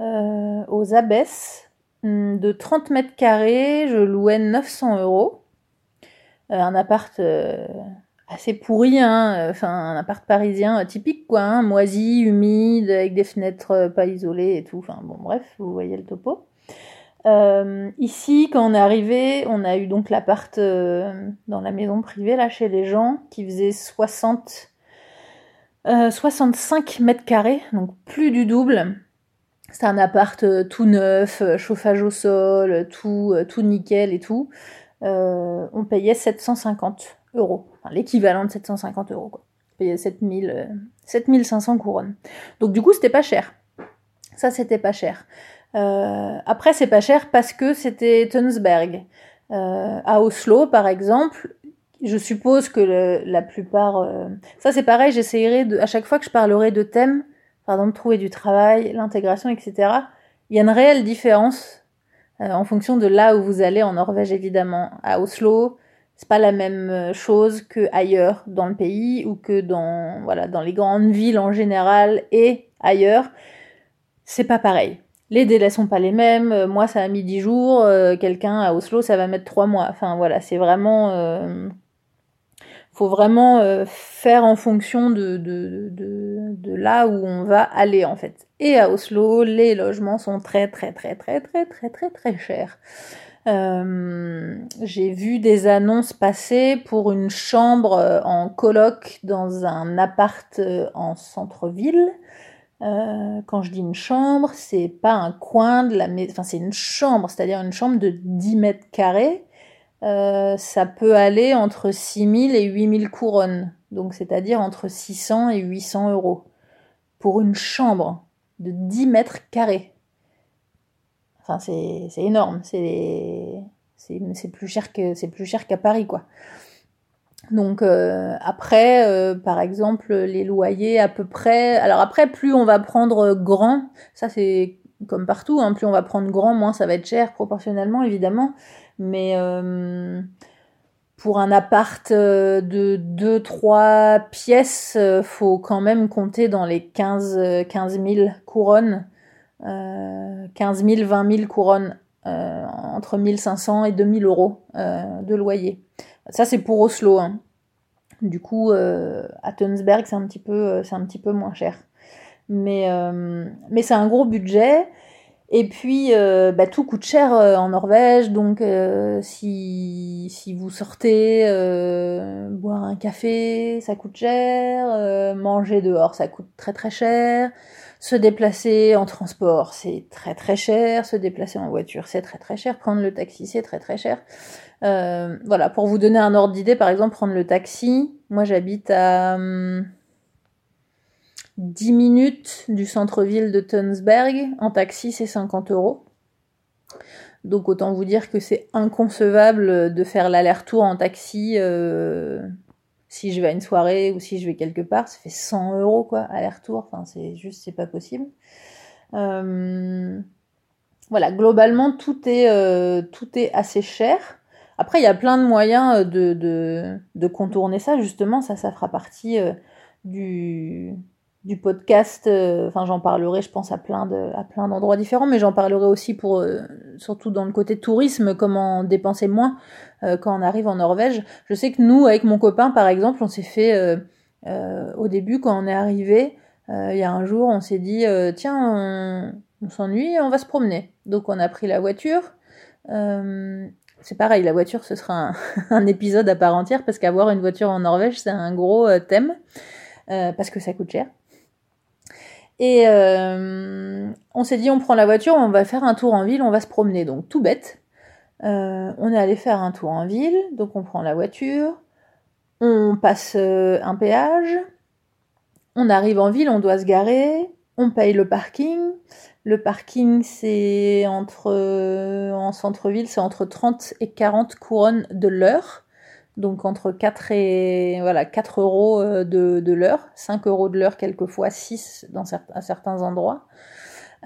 Speaker 1: euh, aux Abbesses hum, de 30 mètres carrés, je louais 900 euros. Euh, un appart euh, assez pourri, hein, enfin un appart parisien typique quoi, hein, moisi, humide, avec des fenêtres pas isolées et tout. Enfin bon bref, vous voyez le topo. ici, quand on est arrivé, on a eu donc l'appart dans la maison privée là chez les gens qui faisait 60 65 mètres carrés, donc plus du double. C'est un appart euh, tout neuf, euh, chauffage au sol, tout, euh, tout nickel et tout. on payait 750 euros, enfin, l'équivalent de 750 euros. Quoi. On payait 7000, 7500 couronnes. Donc du coup, c'était pas cher. Ça, c'était pas cher. après, c'est pas cher parce que c'était Tunsberg. à Oslo, par exemple, je suppose que la plupart... ça, c'est pareil, j'essayerai de... À chaque fois que je parlerai de thèmes, par exemple trouver du travail, l'intégration, etc. Il y a une réelle différence euh, en fonction de là où vous allez en Norvège évidemment. À Oslo, c'est pas la même euh, chose que ailleurs dans le pays ou que dans voilà dans les grandes villes en général et ailleurs. C'est pas pareil. Les délais sont pas les mêmes. Euh, moi, ça a mis 10 jours. Quelqu'un à Oslo, ça va mettre 3 mois. Enfin voilà, c'est vraiment faut vraiment euh, faire en fonction de, de, de, de, là où on va aller en fait. Et à Oslo, les logements sont très très très très très très très très chers. Euh, j'ai vu des annonces passer pour une chambre euh, en coloc dans un appart en centre-ville. quand je dis une chambre, c'est pas un coin de la maison, enfin c'est une chambre, c'est-à-dire une chambre de 10 mètres carrés. Ça peut aller entre 6000 et 8000 couronnes, donc c'est-à-dire entre 600 et 800 euros pour une chambre de 10 mètres carrés. Enfin, c'est énorme. C'est plus cher que c'est plus cher qu'à Paris, quoi. Donc euh, après, euh, par exemple, les loyers à peu près. Alors après, plus on va prendre grand, ça c'est comme partout, hein, plus on va prendre grand, moins ça va être cher proportionnellement évidemment. Mais euh, pour un appart de 2-3 pièces, faut quand même compter dans les 15, 15 000 couronnes 15 000, 20 000 couronnes, euh, entre 1500 et 2000 euros euh, de loyer. Ça, c'est pour Oslo. Hein. Du coup, euh, à Tunsberg, c'est un petit peu moins cher. Mais, mais c'est un gros budget. Et puis, bah, tout coûte cher en Norvège, donc si, si vous sortez boire un café, ça coûte cher, manger dehors, ça coûte très très cher. Se déplacer en transport, c'est très très cher. Se déplacer en voiture, c'est très très cher. Prendre le taxi, c'est très très cher. Euh, voilà, pour vous donner un ordre d'idée, par exemple, prendre le taxi. Moi, j'habite à 10 hum, minutes du centre-ville de Tunsberg. En taxi, c'est 50 euros. Donc autant vous dire que c'est inconcevable de faire l'aller-retour en taxi euh, si je vais à une soirée ou si je vais quelque part, ça fait 100 euros quoi, aller-retour. Enfin, c'est juste, c'est pas possible. Euh, voilà, globalement, tout est, euh, tout est assez cher. Après, il y a plein de moyens de, de, contourner ça, justement. Ça, ça fera partie du, du podcast. Euh, enfin, j'en parlerai, je pense, à plein de, à plein d'endroits différents, mais j'en parlerai aussi pour, euh, surtout dans le côté tourisme, comment dépenser moins euh, quand on arrive en Norvège. Je sais que nous, avec mon copain, par exemple, on s'est fait au début quand on est arrivé. Il y a un jour, on s'est dit, tiens, on, s'ennuie, on va se promener. Donc, on a pris la voiture. c'est pareil, la voiture, ce sera un, un, épisode à part entière parce qu'avoir une voiture en Norvège, c'est un gros thème. parce que ça coûte cher. Et euh, on s'est dit, on prend la voiture, on va faire un tour en ville, on va se promener. Donc tout bête. Euh, on est allé faire un tour en ville, donc on prend la voiture, on passe euh, un péage, on arrive en ville, on doit se garer, on paye le parking. Le parking, c'est entre, en centre-ville, c'est entre 30 et 40 couronnes de l'heure donc entre 4 et voilà 4 euros euh, de, l'heure, 5 euros de l'heure quelquefois 6 dans à certains endroits.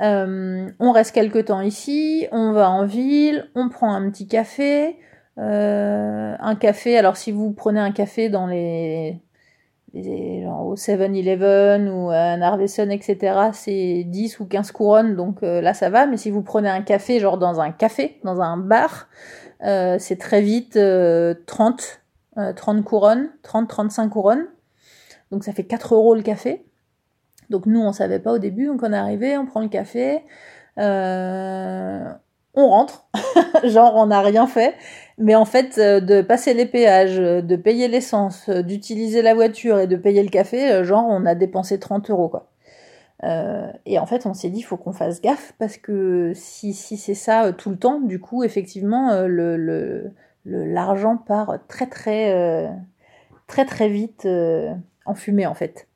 Speaker 1: Euh, on reste quelque temps ici, on va en ville, on prend un petit café, euh, un café. Alors si vous prenez un café dans les, genre au 7-Eleven ou à Narvesen, etc., c'est 10 ou 15 couronnes, donc là ça va. Mais si vous prenez un café genre dans un café, dans un bar, c'est très vite 30 30 euh, couronnes, 30-35 couronnes. Donc ça fait 4 euros le café. Donc nous, on savait pas au début, donc on est arrivé, on prend le café, euh, on rentre, genre on n'a rien fait, mais en fait euh, de passer les péages, de payer l'essence, d'utiliser la voiture et de payer le café, genre on a dépensé 30 euros quoi. Et en fait, on s'est dit, il faut qu'on fasse gaffe parce que si, c'est ça tout le temps, du coup, effectivement, le, l'argent part très très euh, très très vite euh, en fumée en fait.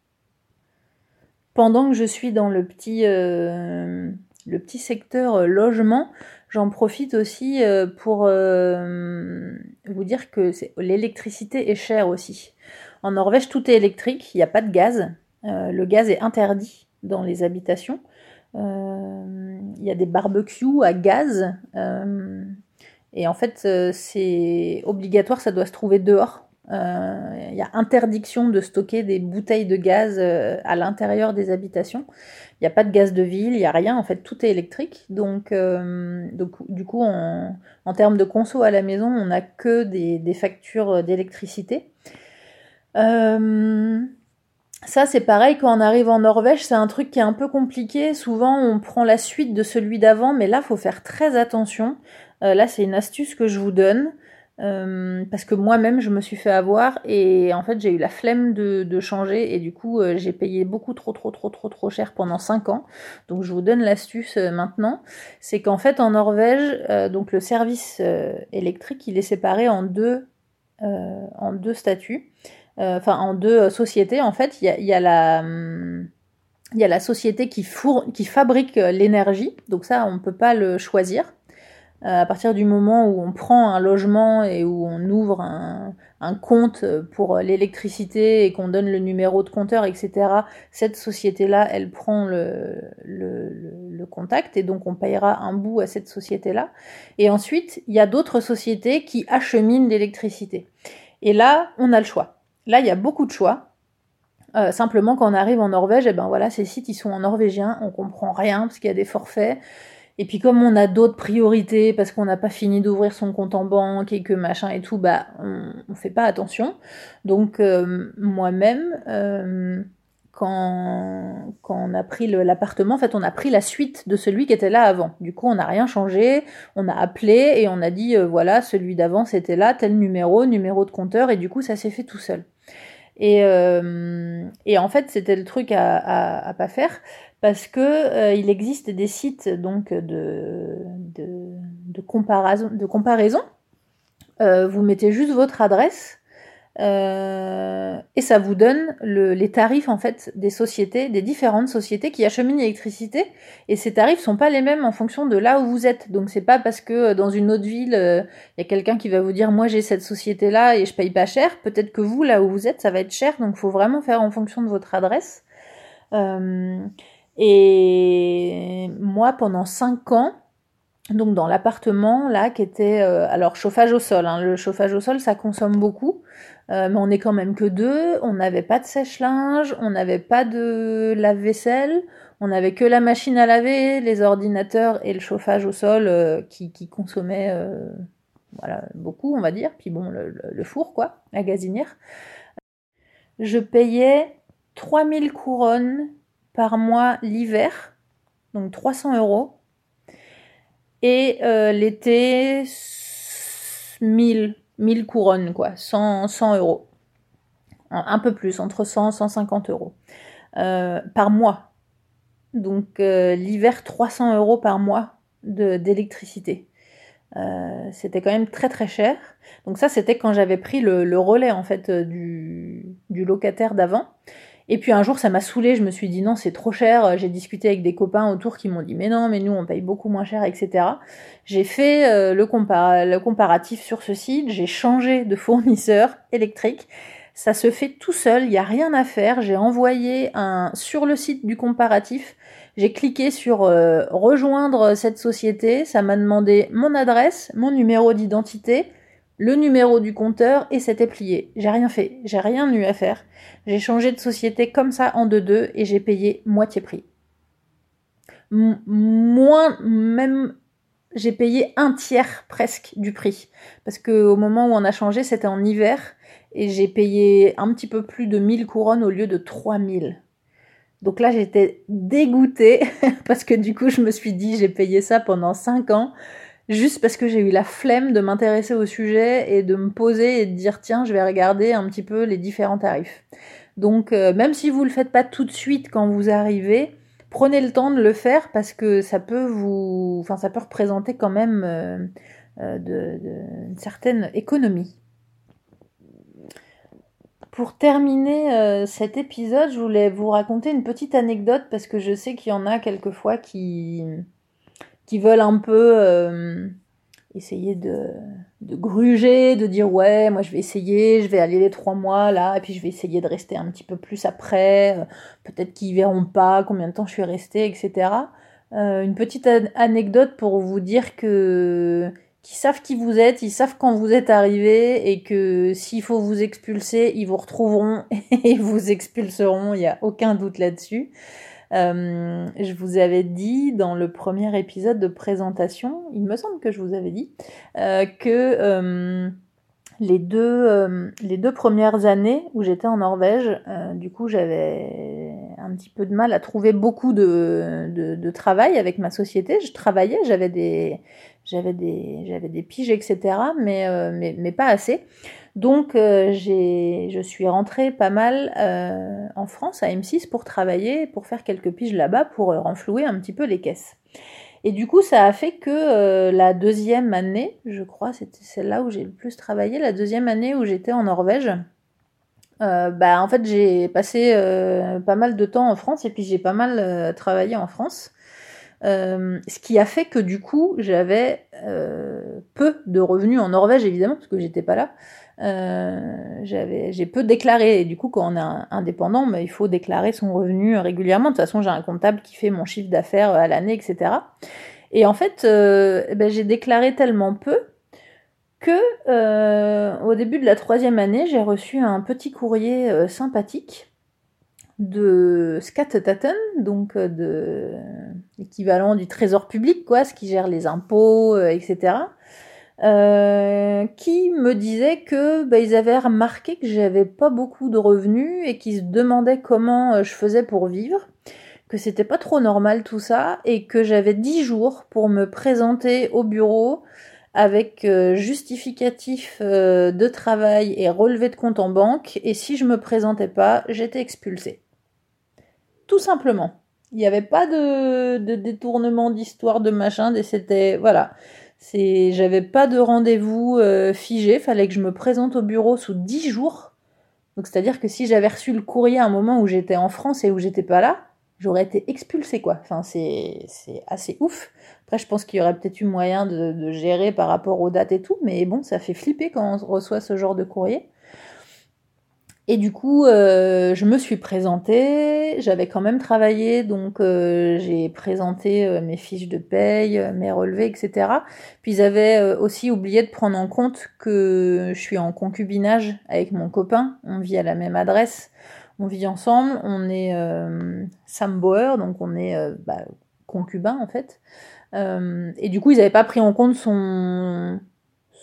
Speaker 1: Pendant que je suis dans le petit euh, le petit secteur logement, j'en profite aussi pour vous dire que l'électricité est chère aussi. En Norvège, tout est électrique, il n'y a pas de gaz. le gaz est interdit dans les habitations. Il y a des barbecues à gaz. Et en fait, euh, c'est obligatoire, ça doit se trouver dehors. Euh, il y a interdiction de stocker des bouteilles de gaz euh, à l'intérieur des habitations. Il n'y a pas de gaz de ville, il n'y a rien. En fait, tout est électrique. Donc, donc du coup, en, termes de conso à la maison, on n'a que des, factures d'électricité. Euh, ça, c'est pareil, quand on arrive en Norvège, c'est un truc qui est un peu compliqué. Souvent, on prend la suite de celui d'avant, mais là, faut faire très attention. Euh, là, c'est une astuce que je vous donne. Euh, parce que moi-même je me suis fait avoir et en fait j'ai eu la flemme de, changer et du coup euh, j'ai payé beaucoup trop trop trop trop trop cher pendant 5 ans. Donc je vous donne l'astuce maintenant, c'est qu'en fait en Norvège donc le service électrique il est séparé en deux en deux statuts, enfin en deux sociétés en fait il y a, hum, la société qui, fabrique l'énergie, donc ça on peut pas le choisir. Euh, à partir du moment où on prend un logement et où on ouvre un, compte pour l'électricité et qu'on donne le numéro de compteur, etc., cette société-là, elle prend le, le, contact et donc on payera un bout à cette société-là. Et ensuite, il y a d'autres sociétés qui acheminent l'électricité. Et là, on a le choix. Là, il y a beaucoup de choix. Euh, simplement, quand on arrive en Norvège, et eh ben voilà, ces sites ils sont en norvégien, on comprend rien parce qu'il y a des forfaits. Et puis comme on a d'autres priorités parce qu'on n'a pas fini d'ouvrir son compte en banque et que machin et tout, bah on, on fait pas attention. Donc euh, moi-même, euh, quand, quand on a pris l'appartement, en fait on a pris la suite de celui qui était là avant. Du coup on n'a rien changé, on a appelé et on a dit voilà celui d'avant c'était là, tel numéro, numéro de compteur et du coup ça s'est fait tout seul. Et, et en fait c'était le truc à, à, à pas faire parce que euh, il existe des sites donc de, de, comparaison, de comparaison. Euh, vous mettez juste votre adresse euh, et ça vous donne les tarifs en fait des sociétés, des différentes sociétés qui acheminent l'électricité. Et ces tarifs sont pas les mêmes en fonction de là où vous êtes. Donc c'est pas parce que dans une autre ville il y a quelqu'un qui va vous dire moi j'ai cette société là et je paye pas cher. Peut-être que vous là où vous êtes ça va être cher. Donc faut vraiment faire en fonction de votre adresse. Et moi, pendant cinq ans, donc dans l'appartement là, qui était euh, alors chauffage au sol. Hein, le chauffage au sol, ça consomme beaucoup, euh, mais on est quand même que deux. On n'avait pas de sèche-linge, on n'avait pas de lave-vaisselle, on n'avait que la machine à laver, les ordinateurs et le chauffage au sol euh, qui, qui consommaient voilà beaucoup, on va dire. Puis bon, le, le four quoi, la gazinière. Je payais 3000 couronnes par mois l'hiver, donc 300 euros. Et euh, l'été, 1000, 1000 couronnes, quoi, 100, 100 euros. Un peu plus, entre 100 et 150 euros euh, par mois. Donc euh, l'hiver, 300 euros par mois d'électricité. c'était quand même très très cher. Donc ça, c'était quand j'avais pris le, relais en fait du, du locataire d'avant. Et puis un jour, ça m'a saoulé. Je me suis dit non, c'est trop cher. J'ai discuté avec des copains autour qui m'ont dit mais non, mais nous on paye beaucoup moins cher, etc. J'ai fait euh, le, comparatif sur ce site. J'ai changé de fournisseur électrique. Ça se fait tout seul. Il n'y a rien à faire. J'ai envoyé un sur le site du comparatif. J'ai cliqué sur euh, rejoindre cette société. Ça m'a demandé mon adresse, mon numéro d'identité le numéro du compteur et c'était plié. J'ai rien fait, j'ai rien eu à faire. J'ai changé de société comme ça en deux-deux et j'ai payé moitié prix. moins, même, j'ai payé un tiers presque du prix. Parce que au moment où on a changé, c'était en hiver et j'ai payé un petit peu plus de 1000 couronnes au lieu de 3000. Donc là, j'étais dégoûtée parce que du coup, je me suis dit, j'ai payé ça pendant 5 ans juste parce que j'ai eu la flemme de m'intéresser au sujet et de me poser et de dire tiens, je vais regarder un petit peu les différents tarifs. Donc euh, même si vous le faites pas tout de suite quand vous arrivez, prenez le temps de le faire parce que ça peut vous, enfin ça peut représenter quand même euh, euh, de, une certaine économie. Pour terminer cet épisode, je voulais vous raconter une petite anecdote parce que je sais qu'il y en a quelquefois qui qui veulent un peu euh, essayer de, gruger, de dire ouais, moi je vais essayer, je vais aller les trois mois là, et puis je vais essayer de rester un petit peu plus après. Euh, peut-être qu'ils verront pas combien de temps je suis restée, etc. Euh, une petite anecdote pour vous dire que qu'ils savent qui vous êtes, ils savent quand vous êtes arrivé et que s'il faut vous expulser, ils vous retrouveront et vous expulseront, il n'y a aucun doute là-dessus. Euh, je vous avais dit dans le premier épisode de présentation, il me semble que je vous avais dit, euh, que euh, les, deux, premières années où j'étais en Norvège, du coup j'avais un petit peu de mal à trouver beaucoup de, travail avec ma société. Je travaillais, j'avais des, j'avais des, piges, etc. Mais pas assez. Donc j'ai, je suis rentrée pas mal en France à M6 pour travailler, pour faire quelques piges là-bas, pour renflouer un petit peu les caisses. Et du coup, ça a fait que la deuxième année, je crois, c'était celle-là où j'ai le plus travaillé, la deuxième année où j'étais en Norvège, euh, bah, en fait, j'ai passé euh, pas mal de temps en France et puis j'ai pas mal euh, travaillé en France. ce qui a fait que du coup, j'avais peu de revenus en Norvège, évidemment, parce que j'étais pas là. J'avais, j'ai peu déclaré. Et du coup, quand on est indépendant, bah, il faut déclarer son revenu régulièrement. De toute façon, j'ai un comptable qui fait mon chiffre d'affaires à l'année, etc. Et en fait, ben, j'ai déclaré tellement peu que euh, au début de la troisième année, j'ai reçu un petit courrier euh, sympathique de Skattetaten, donc euh, de l'équivalent du trésor public, quoi, ce qui gère les impôts, etc. qui me disait que bah, ils avaient remarqué que j'avais pas beaucoup de revenus et qu'ils se demandaient comment je faisais pour vivre, que c'était pas trop normal tout ça et que j'avais dix jours pour me présenter au bureau avec euh, justificatif euh, de travail et relevé de compte en banque, et si je me présentais pas, j'étais expulsée. Tout simplement. Il n'y avait pas de, de détournement d'histoire, de machin, c'était, voilà. C'est, j'avais pas de rendez-vous euh, figé, fallait que je me présente au bureau sous 10 jours. Donc c'est-à-dire que si j'avais reçu le courrier à un moment où j'étais en France et où j'étais pas là, j'aurais été expulsée quoi. Enfin c'est, c'est assez ouf. Après, je pense qu'il y aurait peut-être eu moyen de, gérer par rapport aux dates et tout, mais bon, ça fait flipper quand on reçoit ce genre de courrier. Et du coup, euh, je me suis présentée, j'avais quand même travaillé, donc euh, j'ai présenté euh, mes fiches de paye, mes relevés, etc. Puis ils avaient aussi oublié de prendre en compte que je suis en concubinage avec mon copain, on vit à la même adresse, on vit ensemble, on est Sam donc on est bah, concubin en fait. Euh, et du coup, ils n'avaient pas pris en compte son,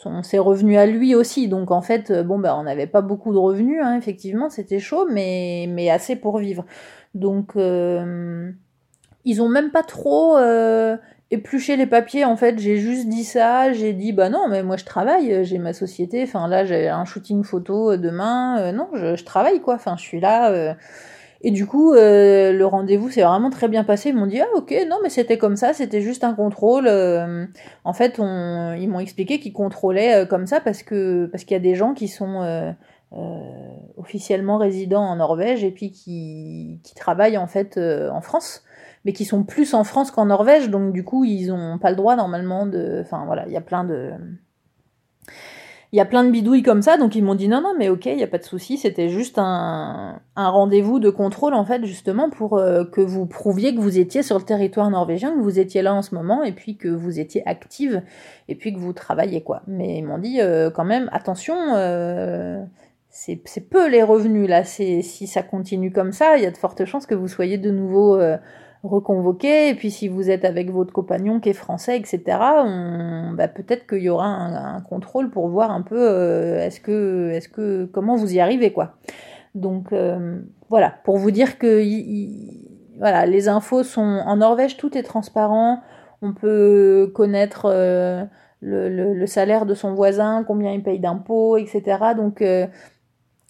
Speaker 1: son, ses revenus à lui aussi. Donc en fait, euh, bon, bah, on n'avait pas beaucoup de revenus, hein, effectivement, c'était chaud, mais, mais assez pour vivre. Donc euh, ils ont même pas trop euh, épluché les papiers, en fait. J'ai juste dit ça, j'ai dit, bah non, mais moi je travaille, j'ai ma société, enfin là j'ai un shooting photo demain, non, je, je, travaille quoi, enfin je suis là et du coup, euh, le rendez-vous s'est vraiment très bien passé. Ils m'ont dit ah ok non mais c'était comme ça, c'était juste un contrôle. Euh, en fait, on, ils m'ont expliqué qu'ils contrôlaient euh, comme ça parce que parce qu'il y a des gens qui sont officiellement résidents en Norvège et puis qui, qui travaillent en fait en France, mais qui sont plus en France qu'en Norvège. Donc du coup, ils ont pas le droit normalement de. Enfin voilà, il y a plein de il y a plein de bidouilles comme ça, donc ils m'ont dit non, non, mais ok, il n'y a pas de souci, c'était juste un, rendez-vous de contrôle, en fait, justement, pour euh, que vous prouviez que vous étiez sur le territoire norvégien, que vous étiez là en ce moment, et puis que vous étiez active, et puis que vous travaillez, quoi. Mais ils m'ont dit euh, quand même, attention, euh, c'est peu les revenus, là, si ça continue comme ça, il y a de fortes chances que vous soyez de nouveau reconvoquer, et puis si vous êtes avec votre compagnon qui est français, etc., bah, peut-être qu'il y aura un, contrôle pour voir un peu euh, est-ce que, est-ce que, comment vous y arrivez, quoi. Donc euh, voilà, pour vous dire que voilà, les infos sont en Norvège, tout est transparent, on peut connaître euh, le, le, le, salaire de son voisin, combien il paye d'impôts, etc. Donc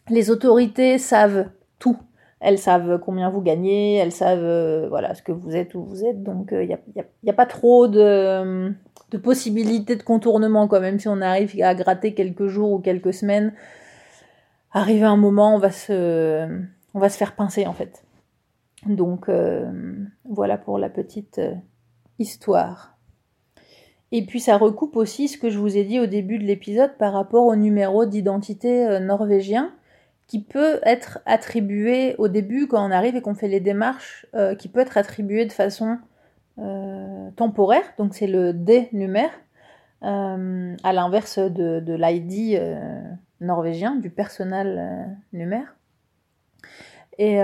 Speaker 1: les autorités savent tout elles savent combien vous gagnez, elles savent euh, voilà ce que vous êtes où vous êtes, donc il euh, n'y a, pas trop de, de possibilités de contournement quand même si on arrive à gratter quelques jours ou quelques semaines. Arrivé un moment, on va se, on va se faire pincer en fait. Donc euh, voilà pour la petite histoire. Et puis ça recoupe aussi ce que je vous ai dit au début de l'épisode par rapport au numéro d'identité norvégien qui peut être attribué au début quand on arrive et qu'on fait les démarches, euh, qui peut être attribué de façon euh, temporaire, donc c'est le D numère, euh, à l'inverse de, l'ID norvégien, du personnel numère. Et,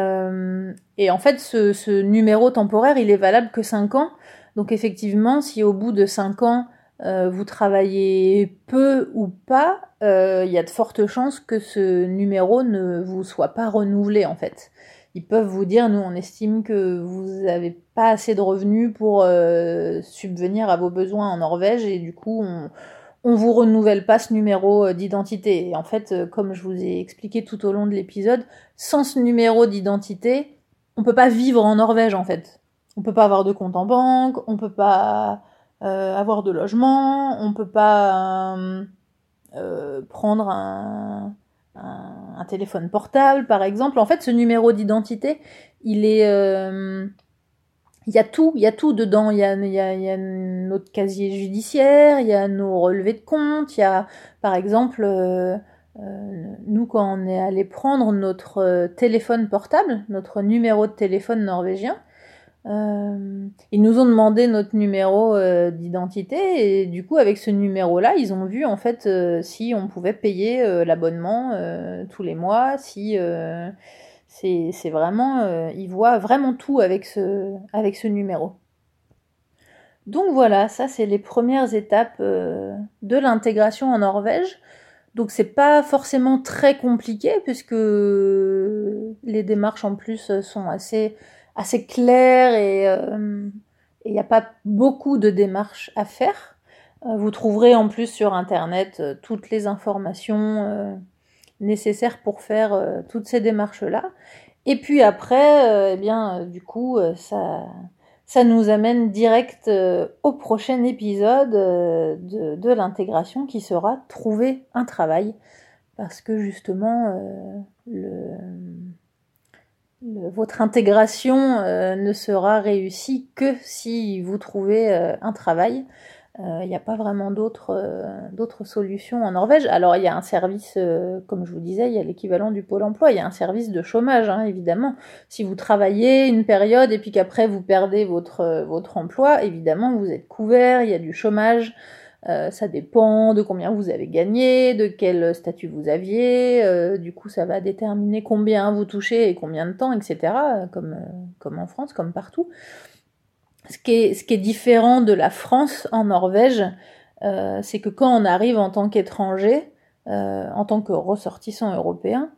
Speaker 1: et, en fait, ce, ce, numéro temporaire, il est valable que 5 ans. Donc effectivement, si au bout de 5 ans, euh, vous travaillez peu ou pas, euh, il y a de fortes chances que ce numéro ne vous soit pas renouvelé en fait. ils peuvent vous dire, nous on estime que vous n'avez pas assez de revenus pour euh, subvenir à vos besoins en Norvège et du coup on, on vous renouvelle pas ce numéro euh, d'identité. Et en fait, euh, comme je vous ai expliqué tout au long de l'épisode, sans ce numéro d'identité, on peut pas vivre en Norvège en fait. On peut pas avoir de compte en banque, on peut pas avoir de logement, on peut pas prendre un, téléphone portable, par exemple. En fait, ce numéro d'identité, il est, euh, il y a tout, il y a tout dedans. Il y a, y, notre casier judiciaire, il y a nos relevés de compte, il y a, par exemple, euh, euh, nous quand on est allé prendre notre téléphone portable, notre numéro de téléphone norvégien, euh, ils nous ont demandé notre numéro euh, d'identité et du coup avec ce numéro-là, ils ont vu en fait euh, si on pouvait payer l'abonnement tous les mois, si c'est vraiment, ils voient vraiment tout avec ce, avec ce numéro. Donc voilà, ça c'est les premières étapes de l'intégration en Norvège. Donc c'est pas forcément très compliqué puisque les démarches en plus sont assez assez clair et euh, il n'y a pas beaucoup de démarches à faire. Euh, vous trouverez en plus sur Internet euh, toutes les informations nécessaires pour faire toutes ces démarches-là. Et puis après, eh bien, du coup, ça, ça nous amène direct au prochain épisode de, de l'intégration qui sera trouver un travail. Parce que justement, le, votre intégration euh, ne sera réussie que si vous trouvez euh, un travail. Il euh, n'y a pas vraiment d'autres solutions en Norvège. Alors il y a un service, comme je vous disais, il y a l'équivalent du pôle emploi, il y a un service de chômage, hein, évidemment. Si vous travaillez une période et puis qu'après vous perdez votre, votre emploi, évidemment vous êtes couvert, il y a du chômage. Euh, ça dépend de combien vous avez gagné, de quel statut vous aviez. Euh, du coup, ça va déterminer combien vous touchez et combien de temps, etc. Comme, euh, comme en France, comme partout. Ce qui, est, ce qui est différent de la France en Norvège, c'est que quand on arrive en tant qu'étranger, en tant que ressortissant européen,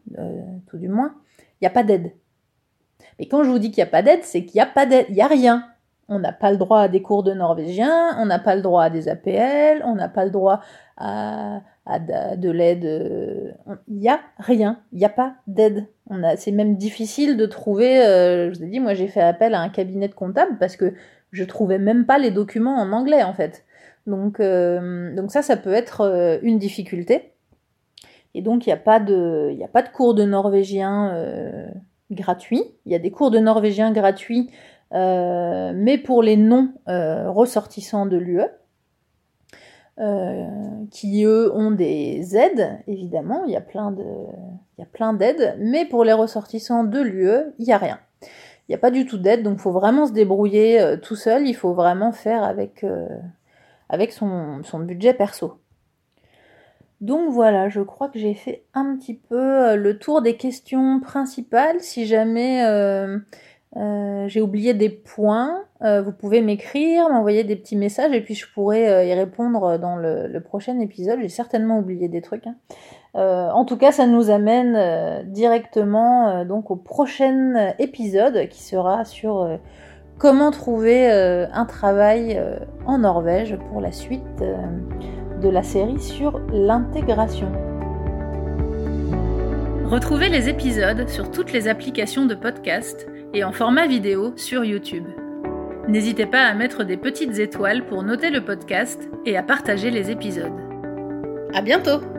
Speaker 1: tout du moins, il n'y a pas d'aide. Mais quand je vous dis qu'il n'y a pas d'aide, c'est qu'il n'y a pas d'aide, il n'y a rien on n'a pas le droit à des cours de norvégien, on n'a pas le droit à des APL, on n'a pas le droit à, de, l'aide. Euh, il n'y a rien, il n'y a pas d'aide. C'est même difficile de trouver, euh, je vous ai dit, moi j'ai fait appel à un cabinet de comptable parce que je trouvais même pas les documents en anglais en fait. Donc, euh, ça, ça peut être une difficulté. Et donc il n'y a, pas de, a pas de cours de norvégien gratuits. Il y a des cours de norvégien gratuits euh, mais pour les non euh, ressortissants de l'UE, euh, qui eux ont des aides, évidemment, il y a plein d'aides, mais pour les ressortissants de l'UE, il n'y a rien. Il n'y a pas du tout d'aide, donc il faut vraiment se débrouiller tout seul, il faut vraiment faire avec, avec son, son, budget perso. Donc voilà, je crois que j'ai fait un petit peu le tour des questions principales. Si jamais j'ai oublié des points. Euh, vous pouvez m'écrire, m'envoyer des petits messages et puis je pourrai euh, y répondre dans le, prochain épisode. J'ai certainement oublié des trucs. Hein. en tout cas, ça nous amène directement donc au prochain épisode qui sera sur comment trouver un travail en Norvège pour la suite de la série sur l'intégration.
Speaker 2: Retrouvez les épisodes sur toutes les applications de podcast et en format vidéo sur YouTube. N'hésitez pas à mettre des petites étoiles pour noter le podcast et à partager les épisodes. À bientôt!